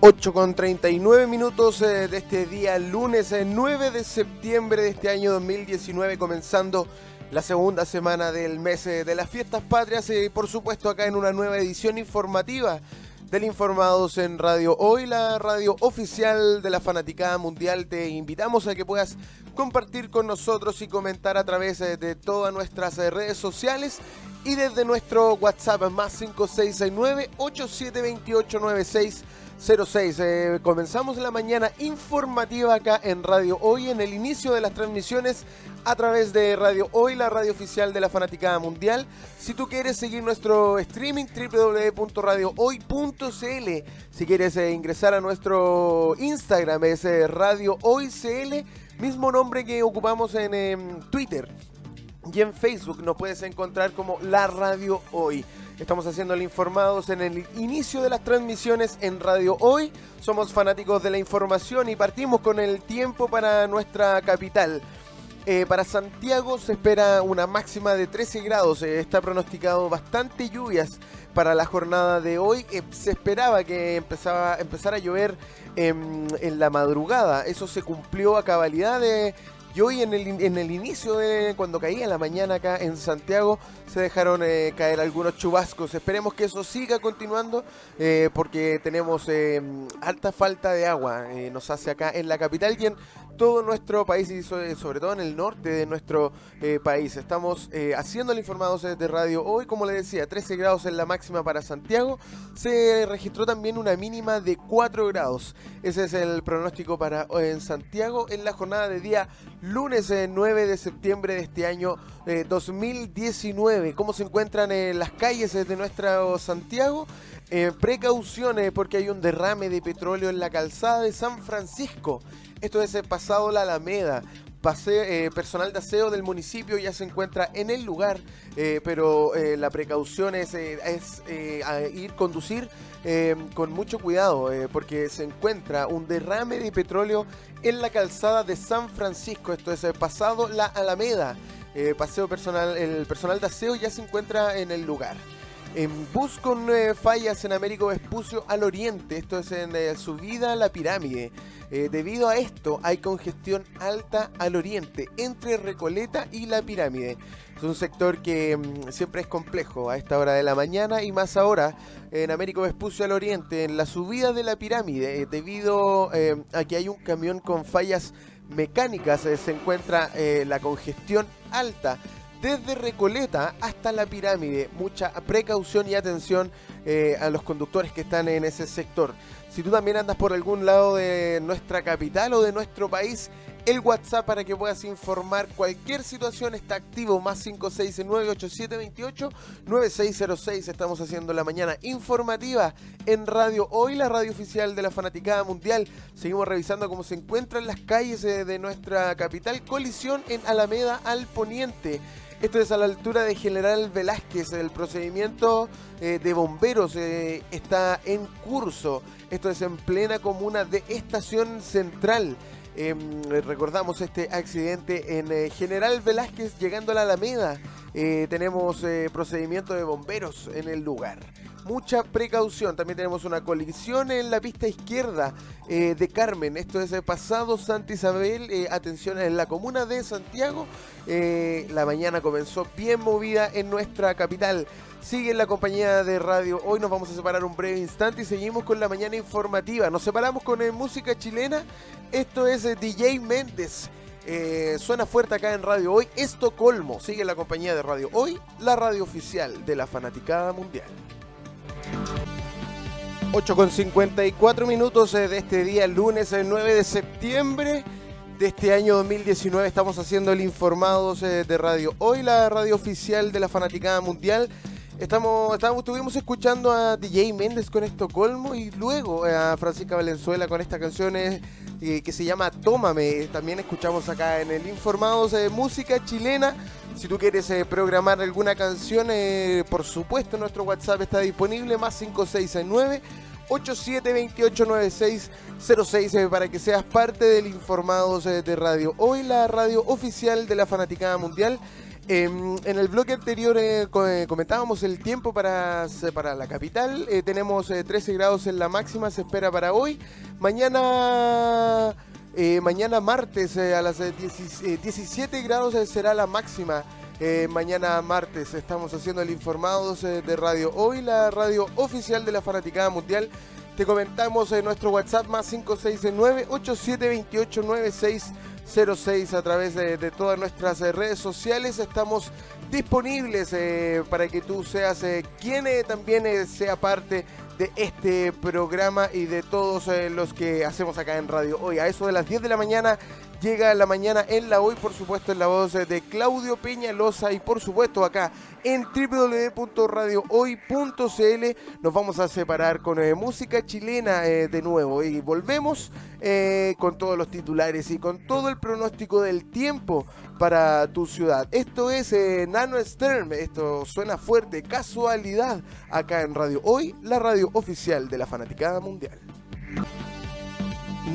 8 con 39 minutos eh, de este día, lunes 9 eh, de septiembre de este año 2019, comenzando la segunda semana del mes eh, de las fiestas patrias y por supuesto acá en una nueva edición informativa del Informados en Radio Hoy, la radio oficial de la Fanaticada Mundial. Te invitamos a que puedas compartir con nosotros y comentar a través de todas nuestras redes sociales y desde nuestro WhatsApp más 5669 872896 06. Eh, comenzamos la mañana informativa acá en Radio Hoy, en el inicio de las transmisiones a través de Radio Hoy, la radio oficial de la Fanaticada Mundial. Si tú quieres seguir nuestro streaming, www.radiohoy.cl. Si quieres eh, ingresar a nuestro Instagram, es eh, Radio Hoy CL, mismo nombre que ocupamos en em, Twitter. Y en Facebook nos puedes encontrar como La Radio Hoy. Estamos haciendo el informados en el inicio de las transmisiones en Radio Hoy. Somos fanáticos de la información y partimos con el tiempo para nuestra capital. Eh, para Santiago se espera una máxima de 13 grados. Eh, está pronosticado bastante lluvias para la jornada de hoy. Eh, se esperaba que empezaba, empezara a llover en la madrugada. Eso se cumplió a cabalidad de y hoy en el, en el inicio de cuando caía la mañana acá en Santiago se dejaron eh, caer algunos chubascos. Esperemos que eso siga continuando eh, porque tenemos eh, alta falta de agua. nos hace acá en la capital y todo nuestro país y sobre todo en el norte de nuestro país. Estamos haciendo el informado de radio hoy, como le decía, 13 grados en la máxima para Santiago. Se registró también una mínima de 4 grados. Ese es el pronóstico para en Santiago en la jornada de día lunes 9 de septiembre de este año 2019. ¿Cómo se encuentran en las calles de nuestro Santiago? Eh, precauciones porque hay un derrame de petróleo en la calzada de San Francisco. Esto es pasado la Alameda. Eh, personal de aseo del municipio ya se encuentra en el lugar, eh, pero la precaución es, es ir conducir con mucho cuidado porque se encuentra un derrame de petróleo en la calzada de San Francisco. Esto es pasado la Alameda. Eh, paseo personal, el personal de aseo ya se encuentra en el lugar. En bus con fallas en Américo Vespucio al oriente, esto es en eh, subida a la pirámide. Eh, debido a esto hay congestión alta al oriente, entre Recoleta y la pirámide. Es un sector que mm, siempre es complejo a esta hora de la mañana y más ahora en Américo Vespucio al oriente, en la subida de la pirámide, debido a que hay un camión con fallas mecánicas eh, se encuentra eh, la congestión alta desde Recoleta hasta la pirámide. Mucha precaución y atención eh, a los conductores que están en ese sector. Si tú también andas por algún lado de nuestra capital o de nuestro país, el WhatsApp para que puedas informar cualquier situación está activo, más 569-8728-9606. Estamos haciendo la mañana informativa en Radio Hoy, la radio oficial de la Fanaticada Mundial. Seguimos revisando cómo se encuentran las calles de nuestra capital. Colisión en Alameda al Poniente. Esto es a la altura de General Velázquez. El procedimiento eh, de bomberos eh, está en curso. Esto es en plena comuna de Estación Central. Em, recordamos este accidente en eh, General Velázquez llegando a la Alameda. Tenemos procedimiento de bomberos en el lugar. Mucha precaución. También tenemos una colisión en la pista izquierda de Carmen. Esto es el pasado Santa Isabel. atención en la comuna de Santiago. la mañana comenzó bien movida en nuestra capital. Sigue en la compañía de radio. Hoy nos vamos a separar un breve instante y seguimos con la mañana informativa. Nos separamos con música chilena. Esto es DJ Méndez. Eh, suena fuerte acá en Radio Hoy. Estocolmo. Sigue la compañía de Radio Hoy, la radio oficial de la Fanaticada Mundial. 8 con 54 minutos eh, de este día, lunes el 9 de septiembre de este año 2019. Estamos haciendo el Informados eh, de Radio Hoy, la radio oficial de la Fanaticada Mundial. Estamos, estamos, estuvimos escuchando a DJ Méndez con Estocolmo y luego a Francisca Valenzuela con esta canción eh, que se llama Tómame. También escuchamos acá en el Informados de Música Chilena. Si tú quieres eh, programar alguna canción, eh, por supuesto nuestro WhatsApp está disponible, más 5669 87289606 para que seas parte del Informados de Radio. Hoy la radio oficial de la Fanaticada Mundial Em, en el bloque anterior eh, eh, comentábamos el tiempo para, para la capital. Eh, tenemos 13 grados en la máxima, se espera para hoy. Mañana, mañana martes a las 17 grados será la máxima. mañana martes estamos haciendo el informados de Radio Hoy, la radio oficial de la Fanaticada Mundial. Te comentamos en nuestro WhatsApp más 569 8728 96 06 a través de, todas nuestras eh, redes sociales. Estamos disponibles eh, para que tú seas eh, quien también sea parte de este programa y de todos los que hacemos acá en radio. Hoy a eso de las 10 de la mañana llega la mañana en la hoy, por supuesto, en la voz de Claudio Peñalosa y por supuesto acá en www.radiohoy.cl nos vamos a separar con eh, música chilena eh, de nuevo y volvemos eh, con todos los titulares y con todo el pronóstico del tiempo para tu ciudad. Esto es Nano Stern, esto suena fuerte, casualidad acá en Radio Hoy, la radio oficial de la Fanaticada Mundial.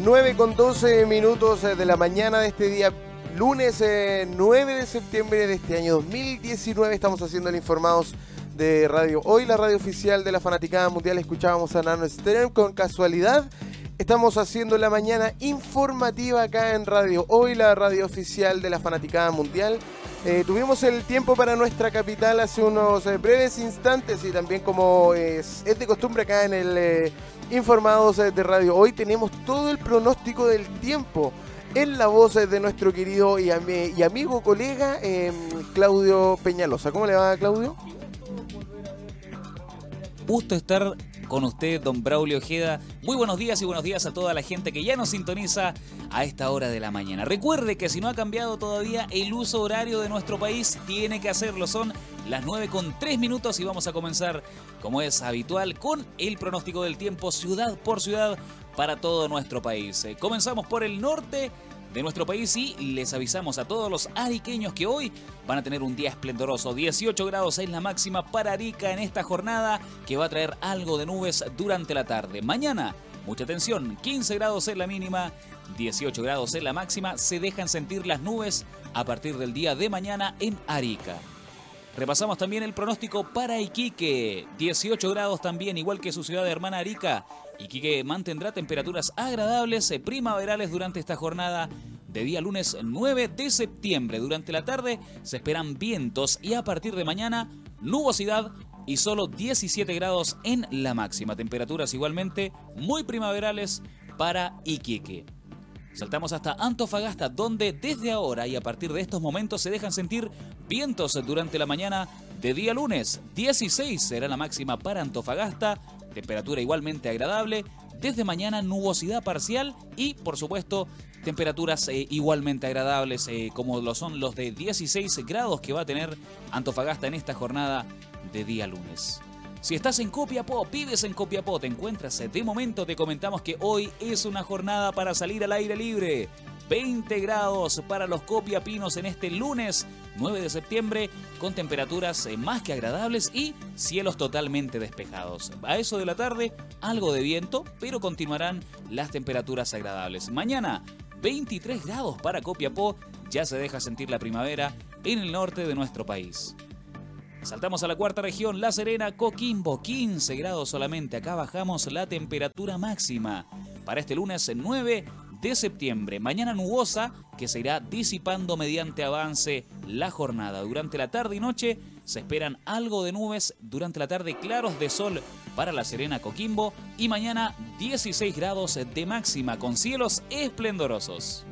9 con 12 minutos eh, de la mañana de este día, lunes 9 eh, de septiembre de este año 2019. Estamos haciendo el informados de Radio Hoy, la radio oficial de la Fanaticada Mundial. Escuchábamos a Nano Stern con casualidad. Estamos haciendo la mañana informativa acá en Radio Hoy, la radio oficial de la Fanaticada Mundial. Eh, tuvimos el tiempo para nuestra capital hace unos breves instantes y también como es, es de costumbre acá en el informados de radio. Hoy tenemos todo el pronóstico del tiempo en la voz de nuestro querido y, amigo colega em, Claudio Peñalosa. ¿Cómo le va, Claudio? Gusto estar con usted, don Braulio Ojeda. Muy buenos días y buenos días a toda la gente que ya nos sintoniza a esta hora de la mañana. Recuerde que si no ha cambiado todavía el uso horario de nuestro país, tiene que hacerlo. Son las 9 con 3 minutos y vamos a comenzar, como es habitual, con el pronóstico del tiempo ciudad por ciudad para todo nuestro país. Eh, comenzamos por el norte de nuestro país y les avisamos a todos los ariqueños que hoy van a tener un día esplendoroso. 18 grados es la máxima para Arica en esta jornada que va a traer algo de nubes durante la tarde. Mañana, mucha atención, 15 grados es la mínima, 18 grados es la máxima. Se dejan sentir las nubes a partir del día de mañana en Arica. Repasamos también el pronóstico para Iquique. 18 grados también, igual que su ciudad hermana Arica. Iquique mantendrá temperaturas agradables eh, primaverales durante esta jornada de día lunes 9 de septiembre. Durante la tarde se esperan vientos y a partir de mañana nubosidad y solo 17 grados en la máxima. Temperaturas igualmente muy primaverales para Iquique. Saltamos hasta Antofagasta, donde desde ahora y a partir de estos momentos se dejan sentir vientos durante la mañana de día lunes. 16 será la máxima para Antofagasta, temperatura igualmente agradable. Desde mañana nubosidad parcial y, por supuesto, temperaturas eh, igualmente agradables, eh, como lo son los de 16 grados que va a tener Antofagasta en esta jornada de día lunes. Si estás en Copiapó, pides en Copiapó, te encuentras. De momento te comentamos que hoy es una jornada para salir al aire libre. 20 grados para los copiapinos en este lunes 9 de septiembre con temperaturas eh, más que agradables y cielos totalmente despejados. A eso de la tarde algo de viento, pero continuarán las temperaturas agradables. Mañana 23 grados para Copiapó, ya se deja sentir la primavera en el norte de nuestro país. Saltamos a la cuarta región, La Serena, Coquimbo, 15 grados solamente. Acá bajamos la temperatura máxima. Para este lunes 9 de septiembre, mañana nubosa que se irá disipando mediante avance la jornada. Durante la tarde y noche se esperan algo de nubes, durante la tarde claros de sol para La Serena, Coquimbo y mañana 16 grados de máxima con cielos esplendorosos.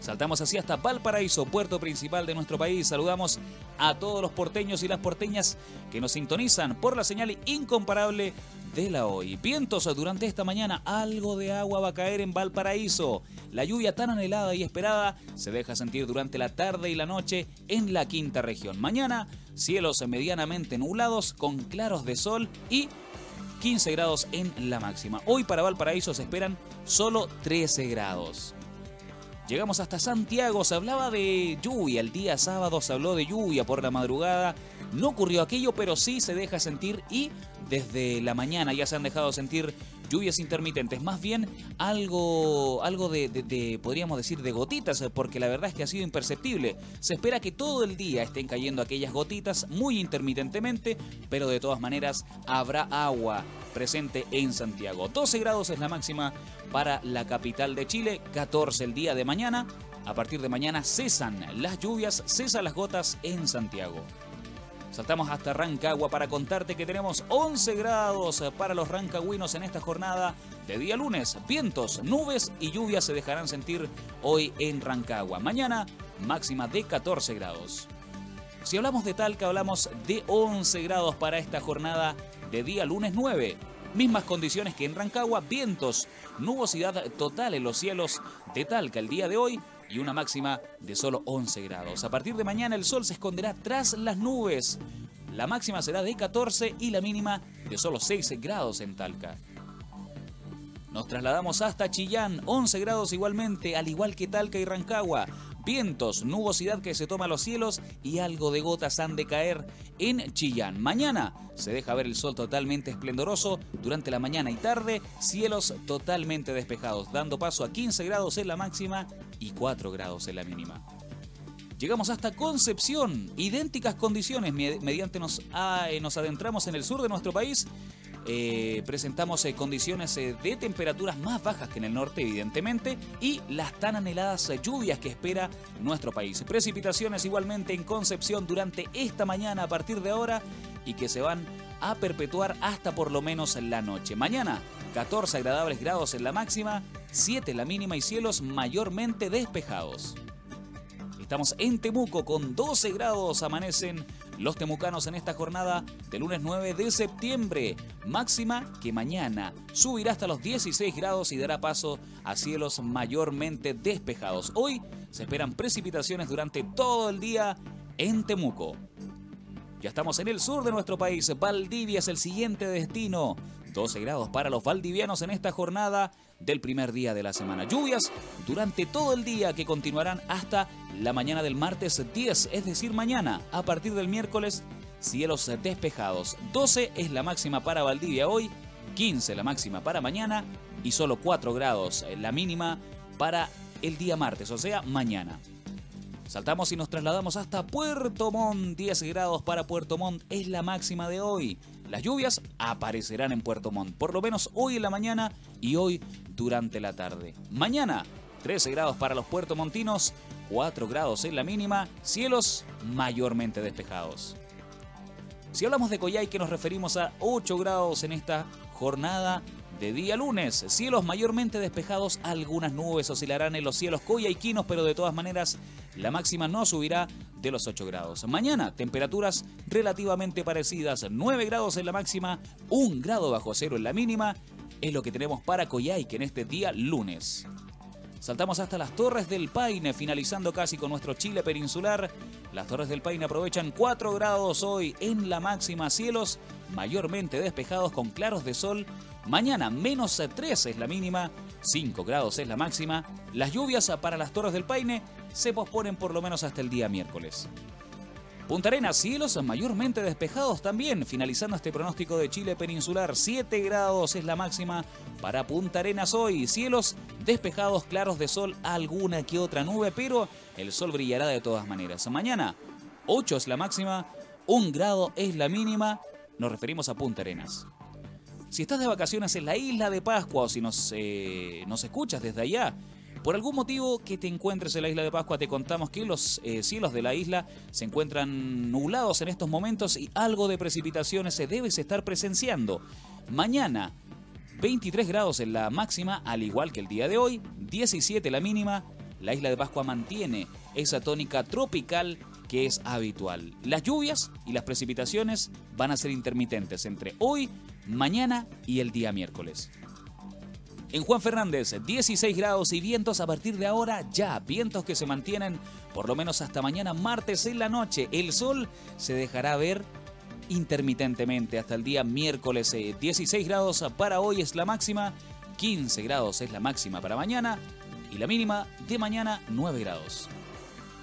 Saltamos así hasta Valparaíso, puerto principal de nuestro país. Saludamos a todos los porteños y las porteñas que nos sintonizan por la señal incomparable de la hoy. Vientos durante esta mañana, algo de agua va a caer en Valparaíso. La lluvia tan anhelada y esperada se deja sentir durante la tarde y la noche en la quinta región. Mañana, cielos medianamente nublados con claros de sol y 15 grados en la máxima. Hoy para Valparaíso se esperan solo 13 grados. Llegamos hasta Santiago, se hablaba de lluvia, el día sábado se habló de lluvia por la madrugada. No ocurrió aquello, pero sí se deja sentir y desde la mañana ya se han dejado sentir lluvias intermitentes, más bien algo, algo de, podríamos decir, de gotitas, porque la verdad es que ha sido imperceptible. Se espera que todo el día estén cayendo aquellas gotitas muy intermitentemente, pero de todas maneras habrá agua presente en Santiago. 12 grados es la máxima para la capital de Chile, 14 el día de mañana. A partir de mañana cesan las lluvias, cesan las gotas en Santiago. Saltamos hasta Rancagua para contarte que tenemos 11 grados para los rancagüinos en esta jornada de día lunes. Vientos, nubes y lluvias se dejarán sentir hoy en Rancagua. Mañana máxima de 14 grados. Si hablamos de Talca, hablamos de 11 grados para esta jornada de día lunes 9. Mismas condiciones que en Rancagua, vientos, nubosidad total en los cielos de Talca el día de hoy y una máxima de solo 11 grados. A partir de mañana el sol se esconderá tras las nubes. La máxima será de 14 y la mínima de solo 6 grados en Talca. Nos trasladamos hasta Chillán, 11 grados igualmente, al igual que Talca y Rancagua. Vientos, nubosidad que se toma los cielos y algo de gotas han de caer en Chillán. Mañana se deja ver el sol totalmente esplendoroso. Durante la mañana y tarde, cielos totalmente despejados, dando paso a 15 grados en la máxima y 4 grados en la mínima. Llegamos hasta Concepción, idénticas condiciones, mediante nos, ah, nos adentramos en el sur de nuestro país eh, presentamos eh, condiciones eh, de temperaturas más bajas que en el norte, evidentemente, y las tan anheladas lluvias que espera nuestro país. Precipitaciones igualmente en Concepción durante esta mañana a partir de ahora y que se van a perpetuar hasta por lo menos la noche. Mañana, 14 agradables grados en la máxima, 7 en la mínima y cielos mayormente despejados. Estamos en Temuco con 12 grados, amanecen los temucanos en esta jornada de lunes 9 de septiembre. Máxima que mañana subirá hasta los 16 grados y dará paso a cielos mayormente despejados. Hoy se esperan precipitaciones durante todo el día en Temuco. Ya estamos en el sur de nuestro país. Valdivia es el siguiente destino. 12 grados para los valdivianos en esta jornada del primer día de la semana. Lluvias durante todo el día que continuarán hasta la mañana del martes 10, es decir, mañana. A partir del miércoles, cielos despejados. 12 es la máxima para Valdivia hoy, 15 la máxima para mañana y solo 4 grados la mínima para el día martes, o sea, mañana. Saltamos y nos trasladamos hasta Puerto Montt. 10 grados para Puerto Montt es la máxima de hoy. Las lluvias aparecerán en Puerto Montt, por lo menos hoy en la mañana y hoy durante la tarde. Mañana, 13 grados para los puertomontinos, 4 grados en la mínima, cielos mayormente despejados. Si hablamos de Coyhai, nos referimos a 8 grados en esta jornada de día lunes, cielos mayormente despejados, algunas nubes oscilarán en los cielos coyhaiquinos, pero de todas maneras la máxima no subirá de los 8 grados. Mañana, temperaturas relativamente parecidas, 9 grados en la máxima, 1 grado bajo cero en la mínima, es lo que tenemos para Coyhaique en este día lunes. Saltamos hasta las Torres del Paine, finalizando casi con nuestro Chile peninsular. Las Torres del Paine aprovechan 4 grados hoy en la máxima, cielos mayormente despejados con claros de sol. Mañana menos 3 es la mínima, 5 grados es la máxima. Las lluvias para las Torres del Paine se posponen por lo menos hasta el día miércoles. Punta Arenas, cielos mayormente despejados también, finalizando este pronóstico de Chile peninsular. 7 grados es la máxima para Punta Arenas hoy. Cielos despejados, claros de sol, alguna que otra nube, pero el sol brillará de todas maneras. Mañana, 8 es la máxima, 1 grado es la mínima. Nos referimos a Punta Arenas. Si estás de vacaciones en la isla de Pascua o si nos, eh, nos escuchas desde allá, por algún motivo que te encuentres en la isla de Pascua, te contamos que los eh, cielos de la isla se encuentran nublados en estos momentos y algo de precipitaciones se debes estar presenciando. Mañana, 23 grados en la máxima, al igual que el día de hoy, 17 la mínima. La isla de Pascua mantiene esa tónica tropical que es habitual. Las lluvias y las precipitaciones van a ser intermitentes entre hoy, mañana y el día miércoles. En Juan Fernández, 16 grados y vientos a partir de ahora ya, vientos que se mantienen por lo menos hasta mañana martes en la noche. El sol se dejará ver intermitentemente hasta el día miércoles. 16 eh, grados para hoy es la máxima, 15 grados es la máxima para mañana y la mínima de mañana 9 grados.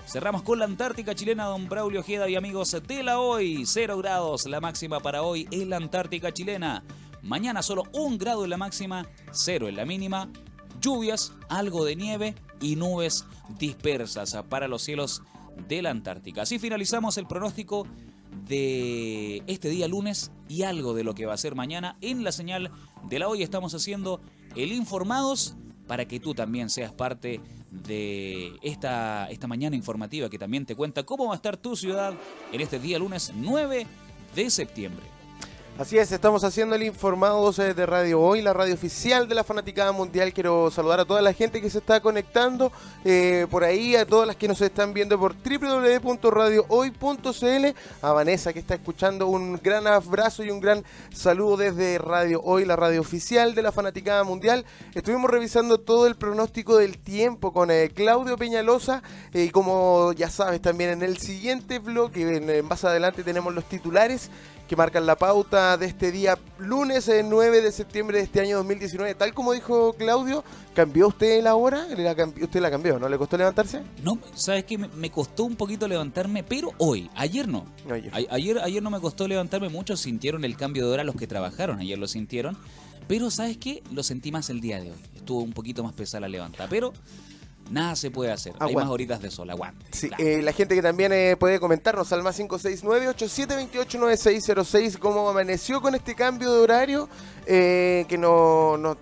Cerramos con la Antártica chilena, don Braulio Ojeda y amigos de la hoy. 0 grados la máxima para hoy en la Antártica chilena. Mañana solo un grado en la máxima, cero en la mínima. Lluvias, algo de nieve y nubes dispersas para los cielos de la Antártica. Así finalizamos el pronóstico de este día lunes y algo de lo que va a ser mañana en la señal de la hoy. Estamos haciendo el Informados para que tú también seas parte de esta, esta mañana informativa que también te cuenta cómo va a estar tu ciudad en este día lunes 9 de septiembre. Así es, estamos haciendo el informado de Radio Hoy, la radio oficial de la Fanaticada Mundial. Quiero saludar a toda la gente que se está conectando eh, por ahí, a todas las que nos están viendo por www.radiohoy.cl, a Vanessa que está escuchando un gran abrazo y un gran saludo desde Radio Hoy, la radio oficial de la Fanaticada Mundial. Estuvimos revisando todo el pronóstico del tiempo con eh, Claudio Peñalosa eh, y como ya sabes también en el siguiente bloque, más adelante tenemos los titulares que marcan la pauta de este día lunes 9 de septiembre de este año 2019. Tal como dijo Claudio, ¿cambió usted la hora? ¿Usted la cambió? ¿No le costó levantarse? No, sabes que me costó un poquito levantarme, pero hoy, ayer no. Ayer. ayer. no me costó levantarme, muchos sintieron el cambio de hora, los que trabajaron ayer lo sintieron. Pero ¿sabes qué? Lo sentí más el día de hoy. Estuvo un poquito más pesada la levantada. Pero nada se puede hacer. Hay más horitas de sol, aguante. Sí, eh, la gente que también eh, puede comentarnos al más 569-8728-9606 cómo amaneció con este cambio de horario eh, que nos, nos,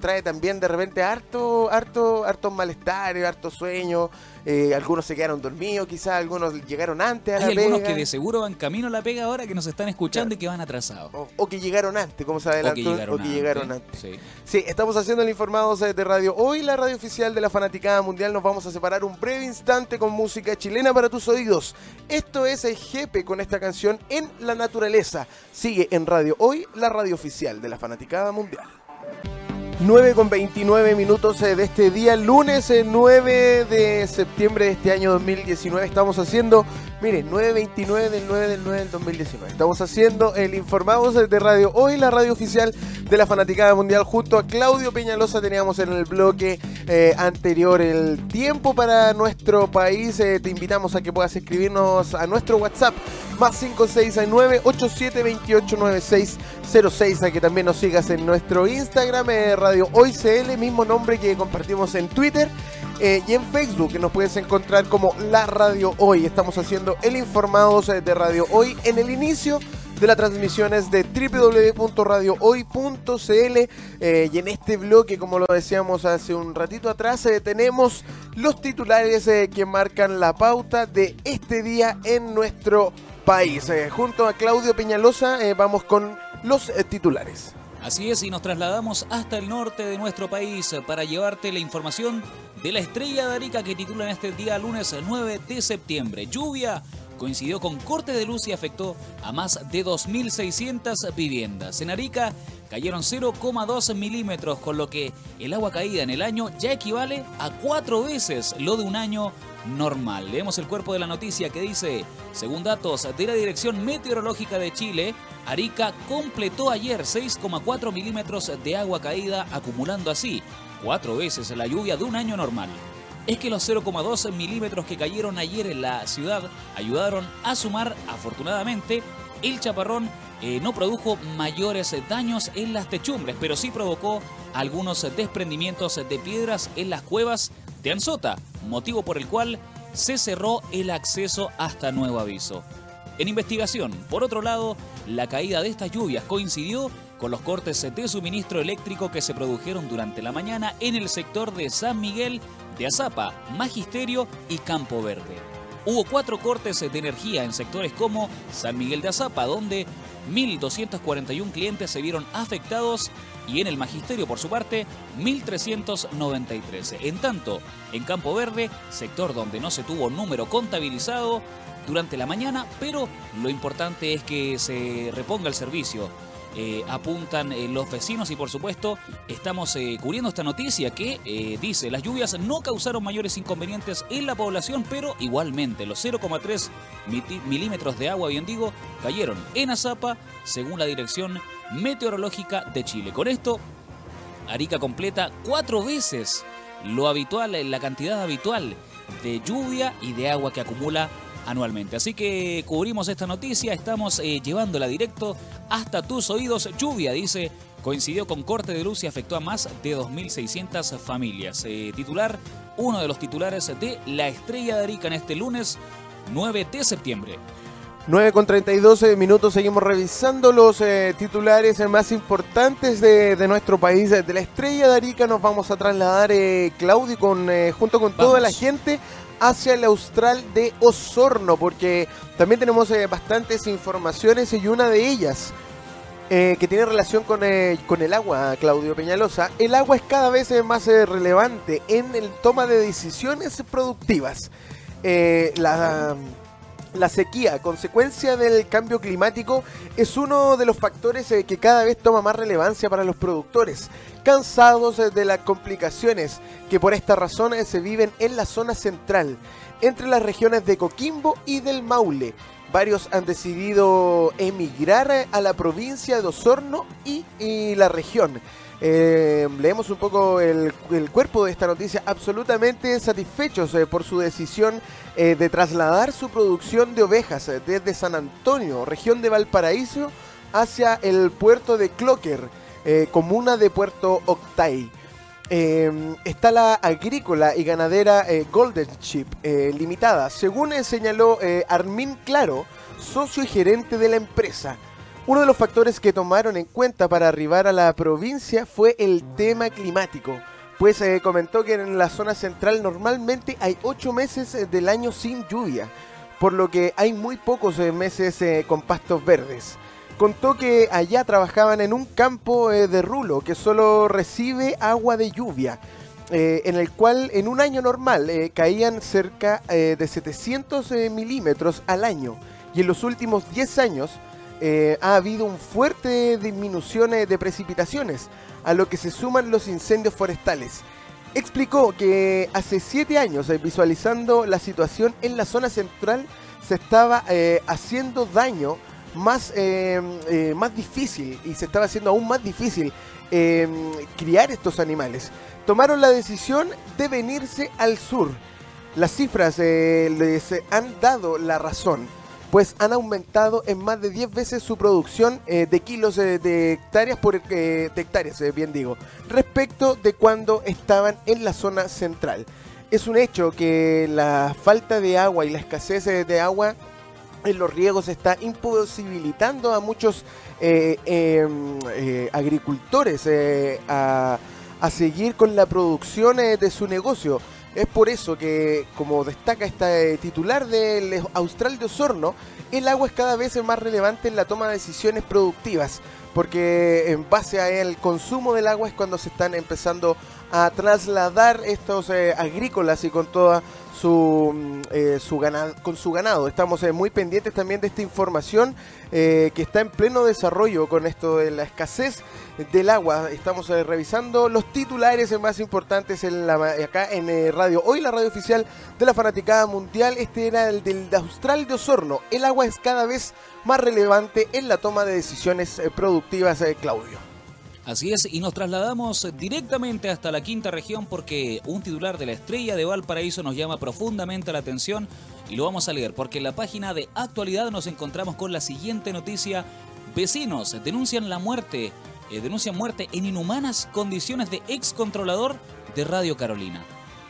trae también de repente harto, harto, harto malestar, harto sueño. Eh, algunos se quedaron dormidos, quizás algunos llegaron antes a Hay algunos que de seguro van camino a la pega ahora que nos están escuchando y que van atrasados. O, que llegaron antes, como se adelantó. O que llegaron, antes. Sí. estamos haciendo el informado de radio. Hoy la radio oficial de la Fanaticada Mundial nos vamos a separar un breve instante con música chilena para tus oídos. Esto es el Jepe con esta canción En la Naturaleza. Sigue en Radio Hoy, la radio oficial de la Fanaticada Mundial. 9 con 29 minutos eh, de este día, lunes 9 eh, de septiembre de este año 2019. Estamos haciendo, miren, 9.29 del 9 del 9 del 2019. Estamos haciendo el Informados de Radio Hoy, la radio oficial de la Fanaticada Mundial. Junto a Claudio Peñalosa teníamos en el bloque eh, anterior el tiempo para nuestro país. te invitamos a que puedas escribirnos a nuestro WhatsApp más 569 8728 9606 a que también nos sigas en nuestro Instagram Radio Hoy CL, mismo nombre que compartimos en Twitter eh, y en Facebook, nos puedes encontrar como La Radio Hoy. Estamos haciendo el Informados de Radio Hoy en el inicio de las transmisiones de www.radiohoy.cl eh, y en este bloque, como lo decíamos hace un ratito atrás, eh, tenemos los titulares que marcan la pauta de este día en nuestro país. junto a Claudio Peñalosa vamos con los titulares. Así es, y nos trasladamos hasta el norte de nuestro país para llevarte la información de la estrella de Arica que titulan este día lunes 9 de septiembre. Lluvia coincidió con corte de luz y afectó a más de 2.600 viviendas. En Arica cayeron 0,2 milímetros, con lo que el agua caída en el año ya equivale a cuatro veces lo de un año normal. Leemos el cuerpo de la noticia que dice, según datos de la Dirección Meteorológica de Chile, Arica completó ayer 6,4 milímetros de agua caída, acumulando así cuatro veces la lluvia de un año normal. Es que los 0,2 milímetros que cayeron ayer en la ciudad ayudaron a sumar, afortunadamente, el chaparrón eh, no produjo mayores daños en las techumbres, pero sí provocó algunos desprendimientos de piedras en las cuevas de Anzota, motivo por el cual se cerró el acceso hasta nuevo aviso. En investigación, por otro lado, la caída de estas lluvias coincidió con los cortes de suministro eléctrico que se produjeron durante la mañana en el sector de San Miguel de Azapa, Magisterio y Campo Verde. Hubo cuatro cortes de energía en sectores como San Miguel de Azapa, donde 1.241 clientes se vieron afectados y en el Magisterio, por su parte, 1.393. En tanto, en Campo Verde, sector donde no se tuvo número contabilizado, durante la mañana, pero lo importante es que se reponga el servicio. Eh, apuntan eh, los vecinos y por supuesto estamos eh, cubriendo esta noticia que dice las lluvias no causaron mayores inconvenientes en la población pero igualmente los 0,3 milímetros de agua bien digo cayeron en Azapa según la dirección meteorológica de Chile con esto Arica completa cuatro veces lo habitual la cantidad habitual de lluvia y de agua que acumula anualmente. Así que cubrimos esta noticia, estamos eh, llevándola directo hasta tus oídos. Lluvia, dice, coincidió con corte de luz y afectó a más de 2.600 familias. Eh, titular, uno de los titulares de La Estrella de Arica en este lunes 9 de septiembre. 9 con 32 eh, minutos, seguimos revisando los eh, titulares más importantes de, de, nuestro país. De la estrella de Arica nos vamos a trasladar, eh, Claudio, con, eh, junto con vamos. toda la gente hacia el Austral de Osorno, porque también tenemos eh, bastantes informaciones y una de ellas eh, que tiene relación con, eh, con, el agua, Claudio Peñalosa. El agua es cada vez más relevante en el toma de decisiones productivas. la la sequía, consecuencia del cambio climático, es uno de los factores eh, que cada vez toma más relevancia para los productores, cansados eh, de las complicaciones que por esta razón eh, se viven en la zona central, entre las regiones de Coquimbo y del Maule. Varios han decidido emigrar a la provincia de Osorno y, y la región. Eh, leemos un poco el, cuerpo de esta noticia, absolutamente satisfechos eh, por su decisión eh, de trasladar su producción de ovejas desde San Antonio, región de Valparaíso, hacia el puerto de Cloquer, comuna de Puerto Octay. está la agrícola y ganadera Golden Chip Limitada, según señaló Armin Claro, socio y gerente de la empresa. Uno de los factores que tomaron en cuenta para arribar a la provincia fue el tema climático, pues eh, comentó que en la zona central normalmente hay ocho meses eh, del año sin lluvia, por lo que hay muy pocos eh, meses eh, con pastos verdes. Contó que allá trabajaban en un campo eh, de rulo que solo recibe agua de lluvia, en el cual en un año normal caían cerca de 700 milímetros al año y en los últimos 10 años eh, ha habido un fuerte disminución de precipitaciones, a lo que se suman los incendios forestales. Explicó que hace siete años, eh, visualizando la situación en la zona central, se estaba eh, haciendo daño más, más difícil y se estaba haciendo aún más difícil criar estos animales. Tomaron la decisión de venirse al sur. Las cifras les han dado la razón pues han aumentado en más de 10 veces su producción eh, de kilos eh, de hectáreas por eh, de hectáreas, bien digo, respecto de cuando estaban en la zona central. Es un hecho que la falta de agua y la escasez de agua en los riegos está imposibilitando a muchos em, agricultores a, a, seguir con la producción de su negocio. Es por eso que, como destaca esta eh, titular del Austral de Osorno, el agua es cada vez más relevante en la toma de decisiones productivas, porque en base al consumo del agua es cuando se están empezando a trasladar estos eh, agrícolas y con toda su, mm, eh, su ganado, con su ganado. Estamos eh, muy pendientes también de esta información eh, que está en pleno desarrollo con esto de la escasez del agua. Estamos eh, revisando los titulares más importantes en la, acá en eh, radio. Hoy la radio oficial de la Fanaticada Mundial, este era el del de Austral de Osorno. El agua es cada vez más relevante en la toma de decisiones productivas, Claudio. Así es, y nos trasladamos directamente hasta la quinta región porque un titular de la estrella de Valparaíso nos llama profundamente la atención y lo vamos a leer porque en la página de actualidad nos encontramos con la siguiente noticia. Vecinos denuncian la muerte, eh, denuncian muerte en inhumanas condiciones de ex controlador de Radio Carolina.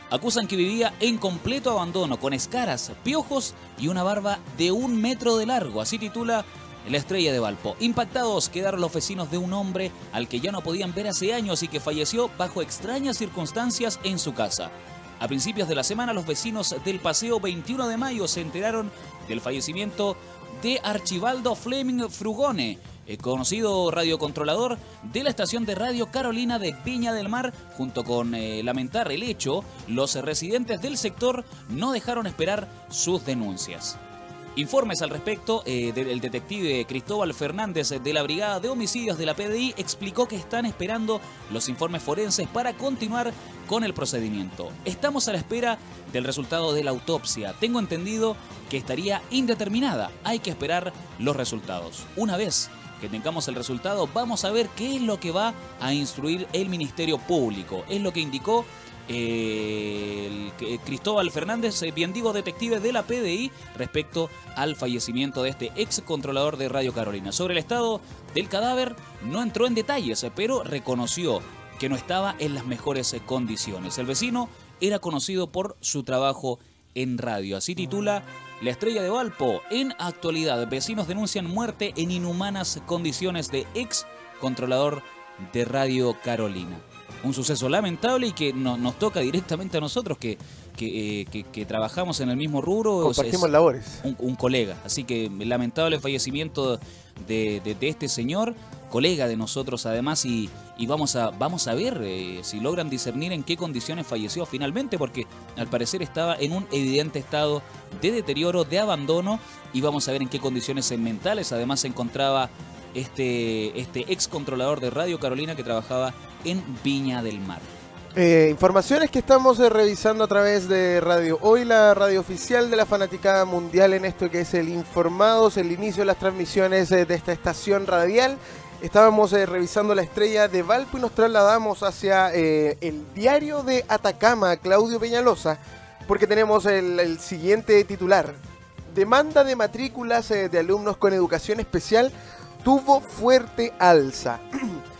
Acusan que vivía en completo abandono, con escaras, piojos y una barba de un metro de largo. Así titula la estrella de Valpo. Impactados quedaron los vecinos de un hombre al que ya no podían ver hace años y que falleció bajo extrañas circunstancias en su casa. A principios de la semana, los vecinos del Paseo 21 de Mayo se enteraron del fallecimiento de Archibaldo Fleming Frugone, el conocido radiocontrolador de la estación de radio Carolina de Viña del Mar. Junto con eh, lamentar el hecho, los residentes del sector no dejaron esperar sus denuncias. Informes al respecto, eh, del detective Cristóbal Fernández de la Brigada de Homicidios de la PDI explicó que están esperando los informes forenses para continuar con el procedimiento. Estamos a la espera del resultado de la autopsia. Tengo entendido que estaría indeterminada. Hay que esperar los resultados. Una vez que tengamos el resultado, vamos a ver qué es lo que va a instruir el Ministerio Público. Es lo que indicó eh, el, Cristóbal Fernández, eh, bien digo, detective de la PDI, respecto al fallecimiento de este ex controlador de Radio Carolina. Sobre el estado del cadáver, no entró en detalles, pero reconoció que no estaba en las mejores condiciones. El vecino era conocido por su trabajo en radio. Así titula La estrella de Valpo. En actualidad, vecinos denuncian muerte en inhumanas condiciones de ex controlador de Radio Carolina. Un suceso lamentable y que nos toca directamente a nosotros que, que, eh, trabajamos en el mismo rubro. Compartimos labores. Un, colega. Así que lamentable fallecimiento de, de este señor colega de nosotros además y, vamos, a, vamos a ver eh, si logran discernir en qué condiciones falleció finalmente porque al parecer estaba en un evidente estado de deterioro, de abandono y vamos a ver en qué condiciones mentales además se encontraba este, este ex controlador de Radio Carolina que trabajaba en Viña del Mar. Eh, informaciones que estamos eh, revisando a través de Radio Hoy, la radio oficial de la Fanaticada Mundial en esto que es el Informados, el inicio de las transmisiones de esta estación radial Estábamos eh, revisando la estrella de Valpo y nos trasladamos hacia eh, el diario de Atacama, Claudio Peñalosa, porque tenemos el, siguiente titular. Demanda de matrículas eh, de alumnos con educación especial tuvo fuerte alza.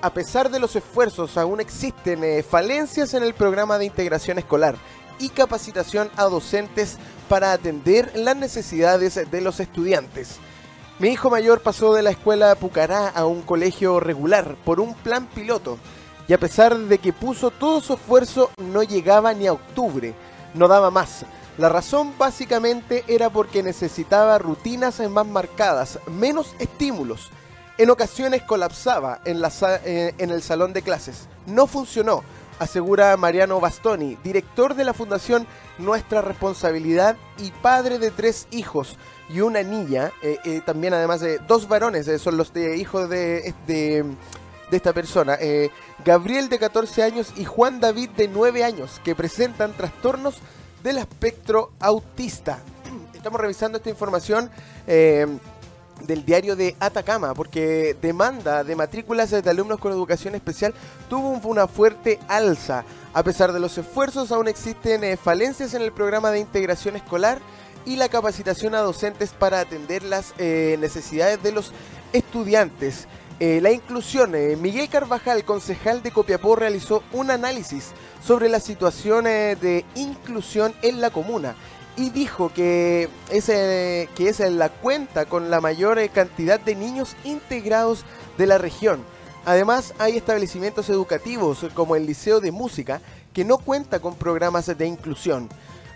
a pesar de los esfuerzos, aún existen falencias en el programa de integración escolar y capacitación a docentes para atender las necesidades de los estudiantes. Mi hijo mayor pasó de la escuela Pucará a un colegio regular por un plan piloto y a pesar de que puso todo su esfuerzo no llegaba ni a octubre, no daba más. La razón básicamente era porque necesitaba rutinas más marcadas, menos estímulos. En ocasiones colapsaba eh, en el salón de clases. No funcionó, asegura Mariano Bastoni, director de la Fundación Nuestra Responsabilidad y padre de tres hijos y una niña, eh, eh, también además de dos varones, son los de, hijos de, de, esta persona, Gabriel de 14 años y Juan David de 9 años, que presentan trastornos del espectro autista. Estamos revisando esta información del diario de Atacama, porque demanda de matrículas de alumnos con educación especial tuvo una fuerte alza. A pesar de los esfuerzos, aún existen falencias en el programa de integración escolar y la capacitación a docentes para atender las eh, necesidades de los estudiantes. Eh, la inclusión. Eh, Miguel Carvajal, concejal de Copiapó, realizó un análisis sobre la situación de inclusión en la comuna y dijo que es, que es la cuenta con la mayor cantidad de niños integrados de la región. Además, hay establecimientos educativos como el Liceo de Música que no cuenta con programas de inclusión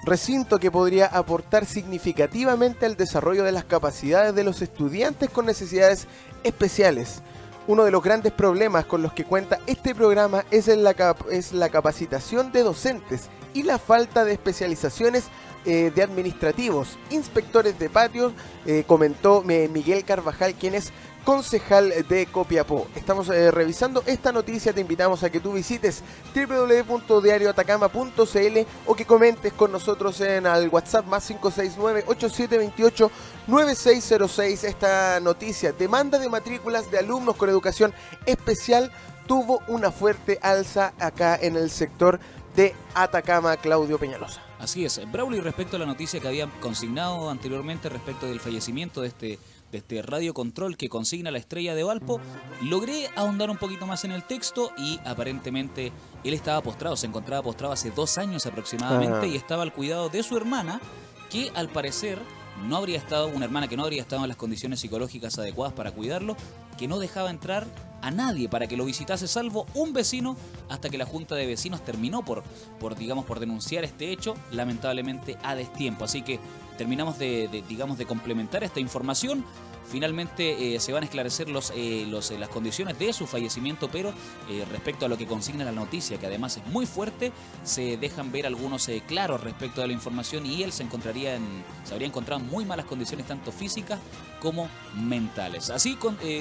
recinto que podría aportar significativamente al desarrollo de las capacidades de los estudiantes con necesidades especiales. Uno de los grandes problemas con los que cuenta este programa es la, es la capacitación de docentes y la falta de especializaciones eh, de administrativos, inspectores de patios, eh, comentó eh, Miguel Carvajal, quien es concejal de Copiapó. Estamos revisando esta noticia, te invitamos a que tú visites www.diarioatacama.cl o que comentes con nosotros en el WhatsApp más 569-8728-9606. Esta noticia, demanda de matrículas de alumnos con educación especial, tuvo una fuerte alza acá en el sector de Atacama, Claudio Peñalosa. Así es, Brauli, respecto a la noticia que había consignado anteriormente respecto del fallecimiento de este de este radio control que consigna la estrella de Valpo, logré ahondar un poquito más en el texto y aparentemente él estaba postrado, se encontraba postrado hace dos años aproximadamente y estaba al cuidado de su hermana, que al parecer no habría estado, una hermana que no habría estado en las condiciones psicológicas adecuadas para cuidarlo, que no dejaba entrar a nadie para que lo visitase, salvo un vecino, hasta que la junta de vecinos terminó por, por digamos, por denunciar este hecho, lamentablemente a destiempo. Así que terminamos de, digamos, de complementar esta información. Finalmente eh, se van a esclarecer los, eh, los, eh, las condiciones de su fallecimiento, pero respecto a lo que consigna la noticia, que además es muy fuerte, se dejan ver algunos claros respecto a la información y él se encontraría en, se habría encontrado en muy malas condiciones, tanto físicas como mentales. Así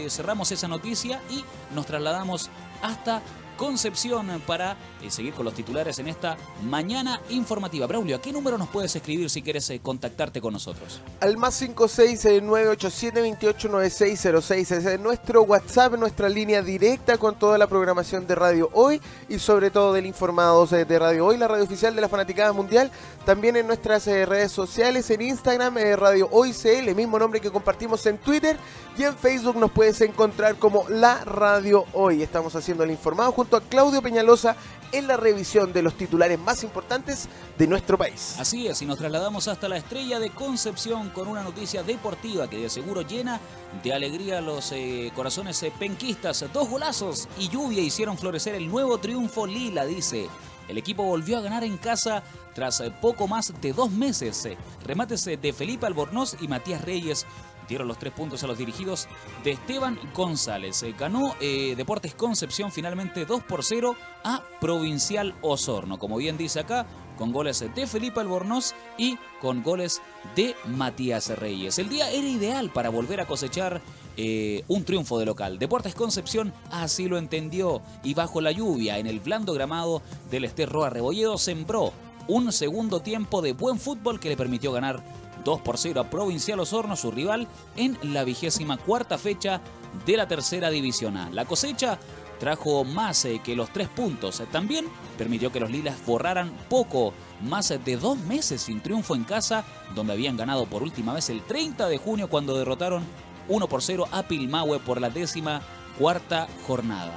cerramos esa noticia y nos trasladamos hasta Concepción para eh, seguir con los titulares en esta mañana informativa. Braulio, ¿a qué número nos puedes escribir si quieres eh, contactarte con nosotros? Al más 56987289606 es nuestro WhatsApp, nuestra línea directa con toda la programación de Radio Hoy y sobre todo del Informados de Radio Hoy, la radio oficial de la Fanaticada Mundial. También en nuestras redes sociales, en Instagram, Radio Hoy CL, el mismo nombre que compartimos en Twitter y en Facebook nos puedes encontrar como La Radio Hoy. Estamos haciendo el informado a Claudio Peñalosa en la revisión de los titulares más importantes de nuestro país. Así es, y nos trasladamos hasta la estrella de Concepción con una noticia deportiva que de seguro llena de alegría los eh, corazones eh, penquistas. Dos golazos y lluvia hicieron florecer el nuevo triunfo lila, dice. El equipo volvió a ganar en casa tras eh, poco más de dos meses. Remates de Felipe Albornoz y Matías Reyes dieron los tres puntos a los dirigidos de Esteban González. Eh, ganó eh, Deportes Concepción finalmente 2 por 0 a Provincial Osorno. Como bien dice acá, con goles de Felipe Albornoz y con goles de Matías Reyes. El día era ideal para volver a cosechar eh, un triunfo de local. Deportes Concepción así lo entendió y bajo la lluvia en el blando gramado del Esterroa Rebolledo sembró un segundo tiempo de buen fútbol que le permitió ganar 2 por 0 a Provincial Osorno, su rival, en la vigésima cuarta fecha de la tercera división A. La cosecha trajo más eh, que los tres puntos. También permitió que los Lilas borraran poco más de dos meses sin triunfo en casa, donde habían ganado por última vez el 30 de junio cuando derrotaron 1 por 0 a Pilmahue por la décima cuarta jornada.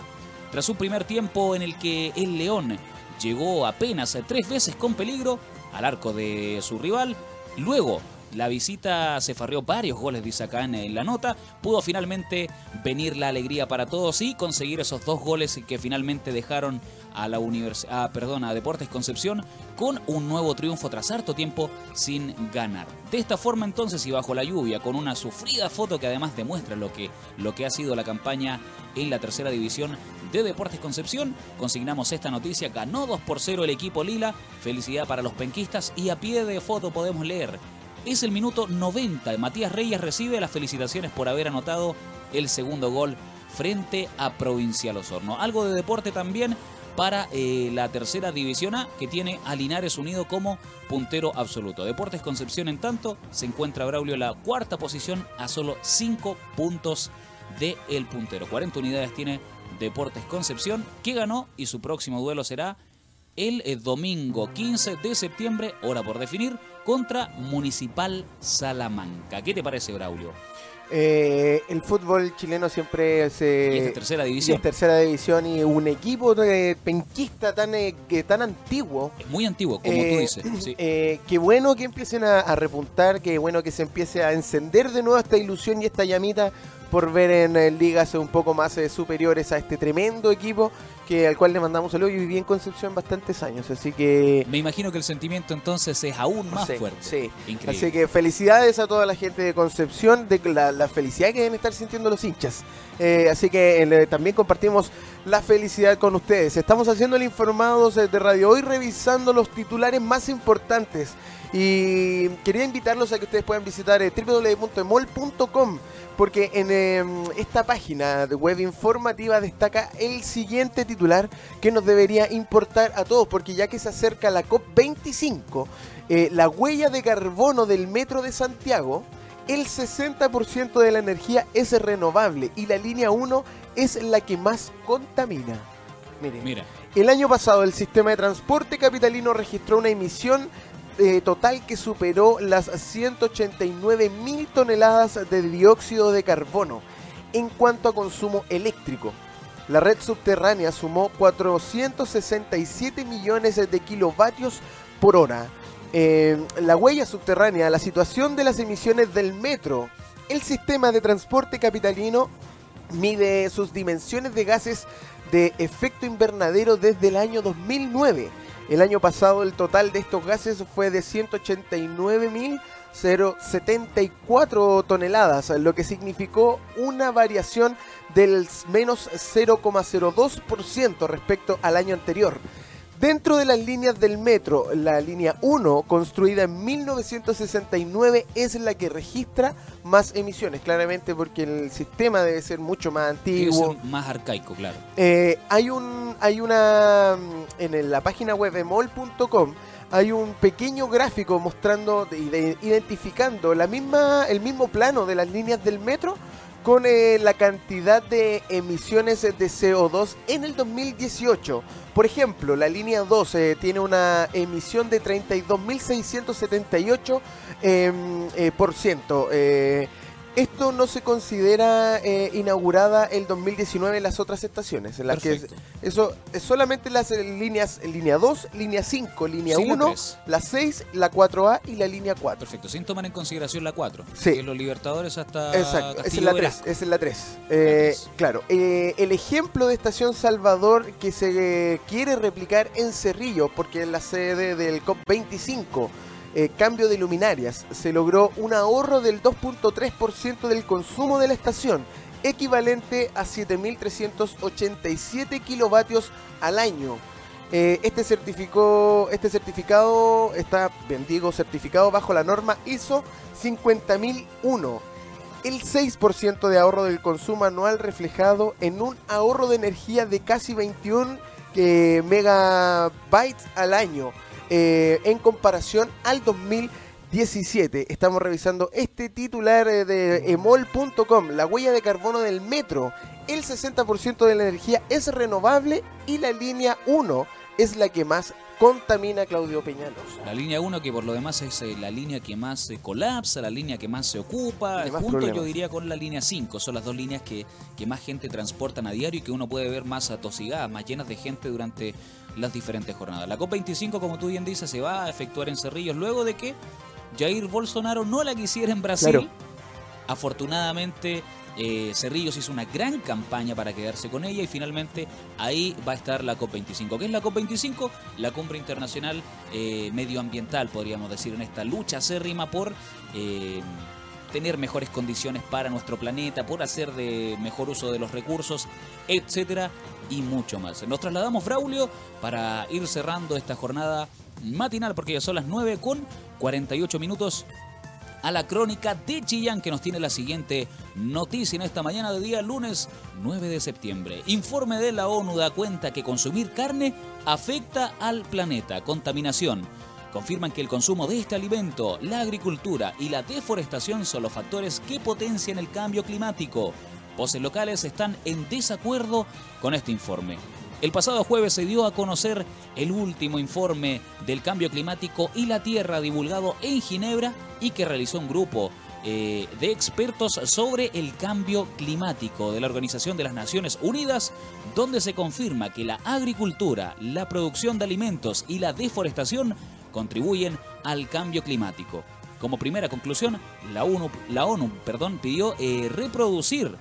Tras un primer tiempo en el que el León llegó apenas tres veces con peligro al arco de su rival, luego la visita se farrió varios goles, dice acá en la nota. Pudo finalmente venir la alegría para todos y conseguir esos dos goles que finalmente dejaron a la universidad, perdón, a Deportes Concepción con un nuevo triunfo tras harto tiempo sin ganar. De esta forma entonces y bajo la lluvia, con una sufrida foto que además demuestra lo que, lo que ha sido la campaña en la tercera división de Deportes Concepción, consignamos esta noticia, ganó 2 por 0 el equipo Lila, felicidad para los penquistas y a pie de foto podemos leer es el minuto 90. Matías Reyes recibe las felicitaciones por haber anotado el segundo gol frente a Provincial Osorno. Algo de deporte también para eh, la tercera división A que tiene a Linares Unido como puntero absoluto. Deportes Concepción en tanto se encuentra Braulio en la cuarta posición a solo 5 puntos del el puntero. 40 unidades tiene Deportes Concepción que ganó y su próximo duelo será el eh, domingo 15 de septiembre, hora por definir, contra Municipal Salamanca. ¿Qué te parece, Braulio? Eh, el fútbol chileno siempre se. es tercera división. es tercera división y un equipo de penquista tan, eh, que, tan antiguo. Es muy antiguo, como tú dices. qué bueno que empiecen a, a, repuntar, qué bueno que se empiece a encender de nuevo esta ilusión y esta llamita por ver en ligas un poco más superiores a este tremendo equipo que al cual le mandamos saludos. Yo viví en Concepción bastantes años, así que... Me imagino que el sentimiento entonces es aún más fuerte. Sí, así que felicidades a toda la gente de Concepción, de la, felicidad que deben estar sintiendo los hinchas. Eh, así que eh, también compartimos la felicidad con ustedes. Estamos haciendo el informado de Radio Hoy, revisando los titulares más importantes. Y quería invitarlos a que ustedes puedan visitar eh, www.emol.com porque en em, esta página de web informativa destaca el siguiente titular que nos debería importar a todos, porque ya que se acerca la COP25, eh, la huella de carbono del Metro de Santiago, el 60% de la energía es renovable y la línea 1 es la que más contamina. Miren, Mira. El año pasado el sistema de transporte capitalino registró una emisión eh, total que superó las 189 mil toneladas de dióxido de carbono. En cuanto a consumo eléctrico, la red subterránea sumó 467 millones de kilovatios por hora. La huella subterránea, la situación de las emisiones del metro, el sistema de transporte capitalino mide sus dimensiones de gases de efecto invernadero desde el año 2009 el año pasado el total de estos gases fue de 189.074 toneladas, lo que significó una variación del menos 0,02% respecto al año anterior. Dentro de las líneas del metro, la línea 1, construida en 1969, es la que registra más emisiones, claramente porque el sistema debe ser mucho más antiguo. Ser más arcaico, claro. Eh, hay un, hay una, mm, en la página web emol.com hay un pequeño gráfico mostrando, identificando la misma, el mismo plano de las líneas del metro con eh, la cantidad de emisiones de CO2 en el 2018. Por ejemplo, la línea 12 eh, tiene una emisión de 32.678 em, eh, por. Esto no se considera eh, inaugurada el 2019 en las otras estaciones, en las que eso es solamente las eh, líneas línea 2, línea 5, línea 1, la 6, la 4A y la línea 4. Perfecto, sin tomar en consideración la 4, sí. que los Libertadores hasta Exacto, es la 3, es la 3. Eh, claro, el ejemplo de Estación Salvador que se quiere replicar en Cerrillo, porque es la sede del COP25 eh, cambio de luminarias. Se logró un ahorro del 2.3% del consumo de la estación, equivalente a 7.387 kilovatios al año. Eh, este, certificó, este certificado está, bien digo, certificado bajo la norma ISO 50001. El 6% de ahorro del consumo anual reflejado en un ahorro de energía de casi 21 eh, megabytes al año eh, en comparación al 2017. Estamos revisando este titular eh, de emol.com, la huella de carbono del metro. El 60% de la energía es renovable y la línea 1 es la que más contamina Claudio Peñalos. La línea 1 que por lo demás es eh, la línea que más se colapsa, la línea que más se ocupa, junto yo diría con la línea 5, son las dos líneas que, que más gente transportan a diario y que uno puede ver más atosigadas, más llenas de gente durante las diferentes jornadas. La COP25, como tú bien dices, se va a efectuar en Cerrillos luego de que Jair Bolsonaro no la quisiera en Brasil. Afortunadamente, eh, Cerrillos hizo una gran campaña para quedarse con ella y finalmente ahí va a estar la COP25. ¿Qué es la COP25? La cumbre internacional eh, medioambiental, podríamos decir, en esta lucha acérrima por... Eh, tener mejores condiciones para nuestro planeta, por hacer de mejor uso de los recursos, etcétera y mucho más. Nos trasladamos, Braulio, para ir cerrando esta jornada matinal, porque ya son las 9 con 48 minutos a la crónica de Chillán que nos tiene la siguiente noticia en esta mañana de día lunes 9 de septiembre. Informe de la ONU da cuenta que consumir carne afecta al planeta. Contaminación. Confirman que el consumo de este alimento, la agricultura y la deforestación son los factores que potencian el cambio climático. Voces locales están en desacuerdo con este informe. El pasado jueves se dio a conocer el último informe del cambio climático y la Tierra divulgado en Ginebra y que realizó un grupo eh, de expertos sobre el cambio climático de la Organización de las Naciones Unidas, donde se confirma que la agricultura, la producción de alimentos y la deforestación contribuyen al cambio climático. Como primera conclusión, la ONU, perdón, pidió eh, reproducir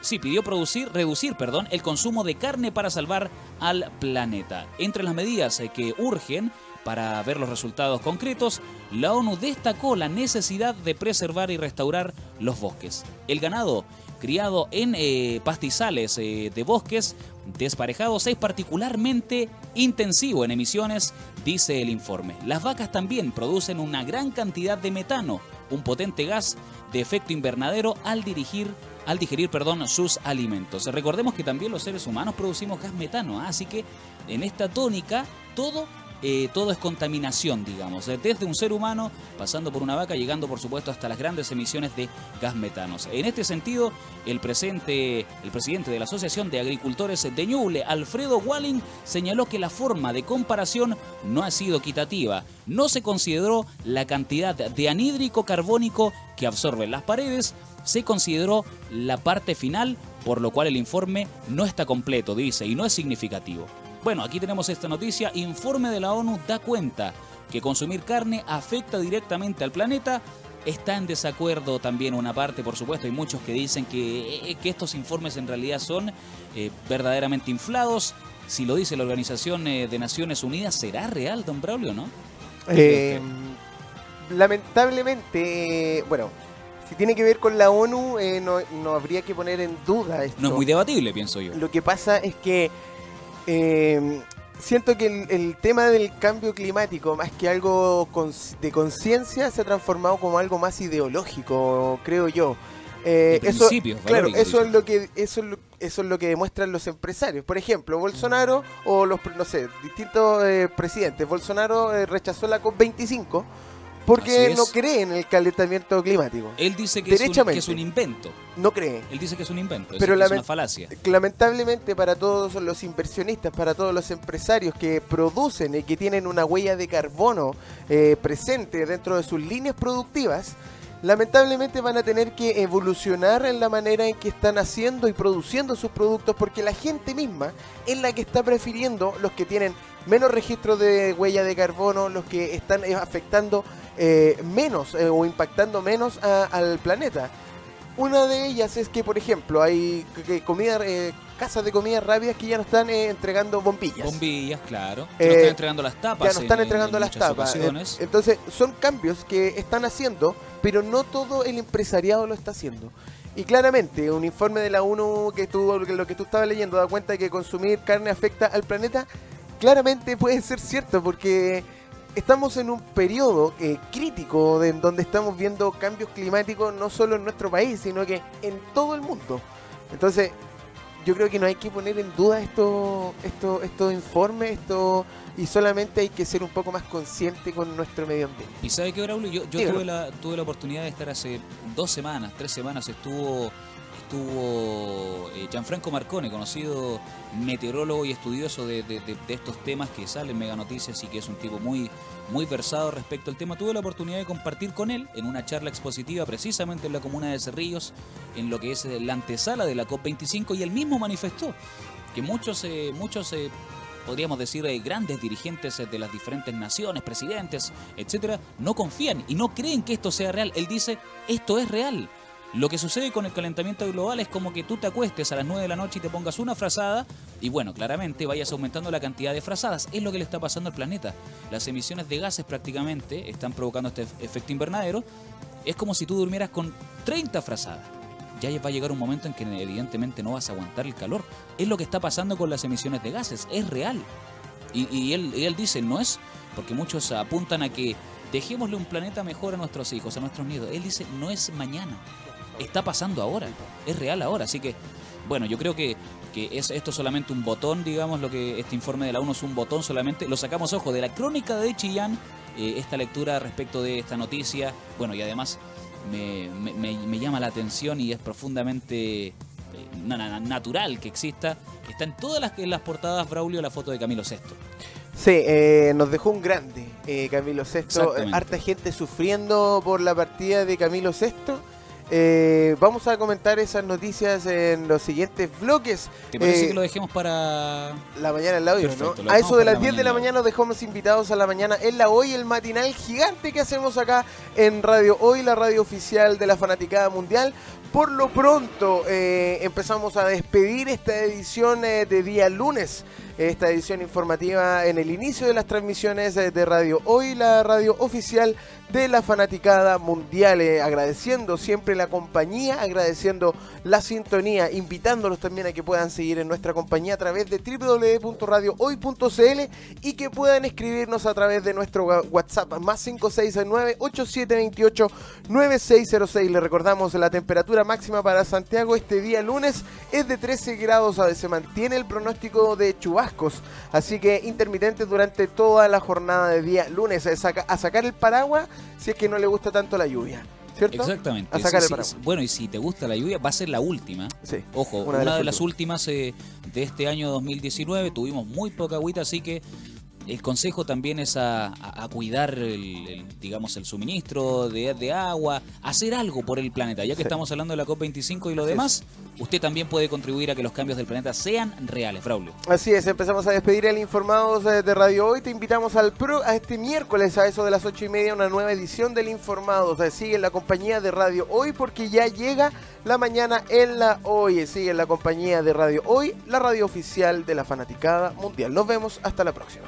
sí, pidió producir, reducir perdón, el consumo de carne para salvar al planeta. Entre las medidas eh, que urgen para ver los resultados concretos, la ONU destacó la necesidad de preservar y restaurar los bosques. El ganado criado en eh, pastizales eh, de bosques desparejados es particularmente intensivo en emisiones, dice el informe. Las vacas también producen una gran cantidad de metano, un potente gas de efecto invernadero al dirigir al digerir perdón, sus alimentos. Recordemos que también los seres humanos producimos gas metano, ¿ah? así que en esta tónica todo eh, todo es contaminación, digamos, desde un ser humano, pasando por una vaca, llegando por supuesto hasta las grandes emisiones de gas metanos. En este sentido, el, presente, el presidente de la Asociación de Agricultores de Ñuble, Alfredo Walling, señaló que la forma de comparación no ha sido equitativa. No se consideró la cantidad de anhídrico carbónico que absorben las paredes, se consideró la parte final, por lo cual el informe no está completo, dice, y no es significativo. Bueno, aquí tenemos esta noticia. Informe de la ONU da cuenta que consumir carne afecta directamente al planeta. Está en desacuerdo también una parte, por supuesto. Hay muchos que dicen que, eh, que estos informes en realidad son eh, verdaderamente inflados. Si lo dice la Organización eh, de Naciones Unidas, ¿será real, don Braulio, no? lamentablemente, bueno, si tiene que ver con la ONU, no, no, habría que poner en duda esto. No es muy debatible, pienso yo. Lo que pasa es que eh, siento que el, el tema del cambio climático, más que algo de conciencia, se ha transformado como algo más ideológico, creo yo. Eh, eso, claro, eso es lo que eso es lo, eso es lo que demuestran los empresarios. Por ejemplo, Bolsonaro o los no sé distintos eh, presidentes. Bolsonaro eh, rechazó la COP 25 porque no cree en el calentamiento climático. Él dice que es, un, Derechamente. que es un invento. No cree. Él dice que es un invento. Pero es, una falacia. Lamentablemente para todos los inversionistas, para todos los empresarios que producen y que tienen una huella de carbono eh, presente dentro de sus líneas productivas, lamentablemente van a tener que evolucionar en la manera en que están haciendo y produciendo sus productos porque la gente misma es la que está prefiriendo los que tienen menos registro de huella de carbono, los que están eh, afectando eh, menos eh, o impactando menos a- al planeta. Una de ellas es que, por ejemplo, hay que- que comida, eh, casas de comida rápidas que ya no están eh, entregando bombillas. Bombillas, claro. Eh, Ya no están entregando las tapas. ya no están en- entregando en las tapas. Eh. Entonces, son cambios que están haciendo, pero no todo el empresariado lo está haciendo. Y claramente, un informe de la ONU que tú, lo que tú estabas leyendo da cuenta de que consumir carne afecta al planeta. Claramente puede ser cierto, porque estamos en un periodo eh, crítico de, en donde estamos viendo cambios climáticos no solo en nuestro país, sino que en todo el mundo. Entonces, yo creo que no hay que poner en duda estos esto, estos informes, esto y solamente hay que ser un poco más consciente con nuestro medio ambiente. ¿Y sabe qué, Braulio? Yo, yo tuve, la, tuve la oportunidad de estar hace dos semanas, tres semanas, estuvo estuvo eh, Gianfranco Marcone, conocido meteorólogo y estudioso de, estos temas que salen en Mega Noticias y que es un tipo muy, muy versado respecto al tema. Tuve la oportunidad de compartir con él en una charla expositiva precisamente en la comuna de Cerrillos, en lo que es la antesala de la COP25, y él mismo manifestó que muchos, eh, muchos eh, podríamos decir, eh, grandes dirigentes eh, de las diferentes naciones, presidentes, etcétera, no confían y no creen que esto sea real. Él dice, esto es real. Lo que sucede con el calentamiento global es como que tú te acuestes a las 9 de la noche y te pongas una frazada y bueno, claramente vayas aumentando la cantidad de frazadas. Es lo que le está pasando al planeta. Las emisiones de gases prácticamente están provocando este ef- efecto invernadero. Es como si tú durmieras con 30 frazadas. Ya va a llegar un momento en que evidentemente no vas a aguantar el calor. Es lo que está pasando con las emisiones de gases. Es real. Y, y él dice, no es, porque muchos apuntan a que dejémosle un planeta mejor a nuestros hijos, a nuestros nietos. Él dice, no es mañana, está pasando ahora, es real ahora. Así que, bueno, yo creo que, que es esto es solamente un botón, digamos, lo que este informe de la ONU es un botón solamente. Lo sacamos, ojo, de la crónica de Chillán, eh, esta lectura respecto de esta noticia. Bueno, y además me, me- me- me llama la atención y es profundamente eh, na- na- natural que exista. Está en todas las, en las portadas, Braulio, la foto de Camilo VI. Sí, eh, nos dejó un grande eh, Camilo VI. Harta gente sufriendo por la partida de Camilo VI. Eh, vamos a comentar esas noticias en los siguientes bloques. ¿Te parece Eh, que lo dejemos para...? La mañana la hoy, Perfecto, ¿no? A eso de las la 10 de la mañana. mañana nos dejamos invitados a la mañana en la hoy, el matinal gigante que hacemos acá en Radio Hoy, la radio oficial de la Fanaticada Mundial. Por lo pronto eh, empezamos a despedir esta edición eh, de día lunes, esta edición informativa en el inicio de las transmisiones eh, de Radio Hoy, la radio oficial de la Fanaticada Mundial, eh, agradeciendo siempre la compañía, agradeciendo la sintonía, invitándolos también a que puedan seguir en nuestra compañía a través de www.radiohoy.cl y que puedan escribirnos a través de nuestro WhatsApp más 569-8728-9606. Le recordamos la temperatura máxima para Santiago este día lunes es de 13 grados, se mantiene el pronóstico de chubascos, así que intermitentes durante toda la jornada de día lunes, a sacar el paraguas si es que no le gusta tanto la lluvia, ¿cierto? Exactamente. A sacar Sí, el sí, paraguas. sí. Bueno, y si te gusta la lluvia, va a ser la última. Sí. Ojo, una de las, últimas eh, de este año 2019. Tuvimos muy poca agüita, así que el consejo también es a, a- a cuidar el, el, digamos, el suministro de, de agua, hacer algo por el planeta. Ya que Sí. estamos hablando de la COP25 y lo Así demás, usted también puede contribuir a que los cambios del planeta sean reales, Braulio. Así es, empezamos a despedir el Informados de Radio Hoy. Te invitamos al pro, a este miércoles a eso de las ocho y media, una nueva edición del Informados. Sigue en la compañía de Radio Hoy porque ya llega la mañana en la Hoy. Sigue en la compañía de Radio Hoy, la radio oficial de la Fanaticada Mundial. Nos vemos hasta la próxima.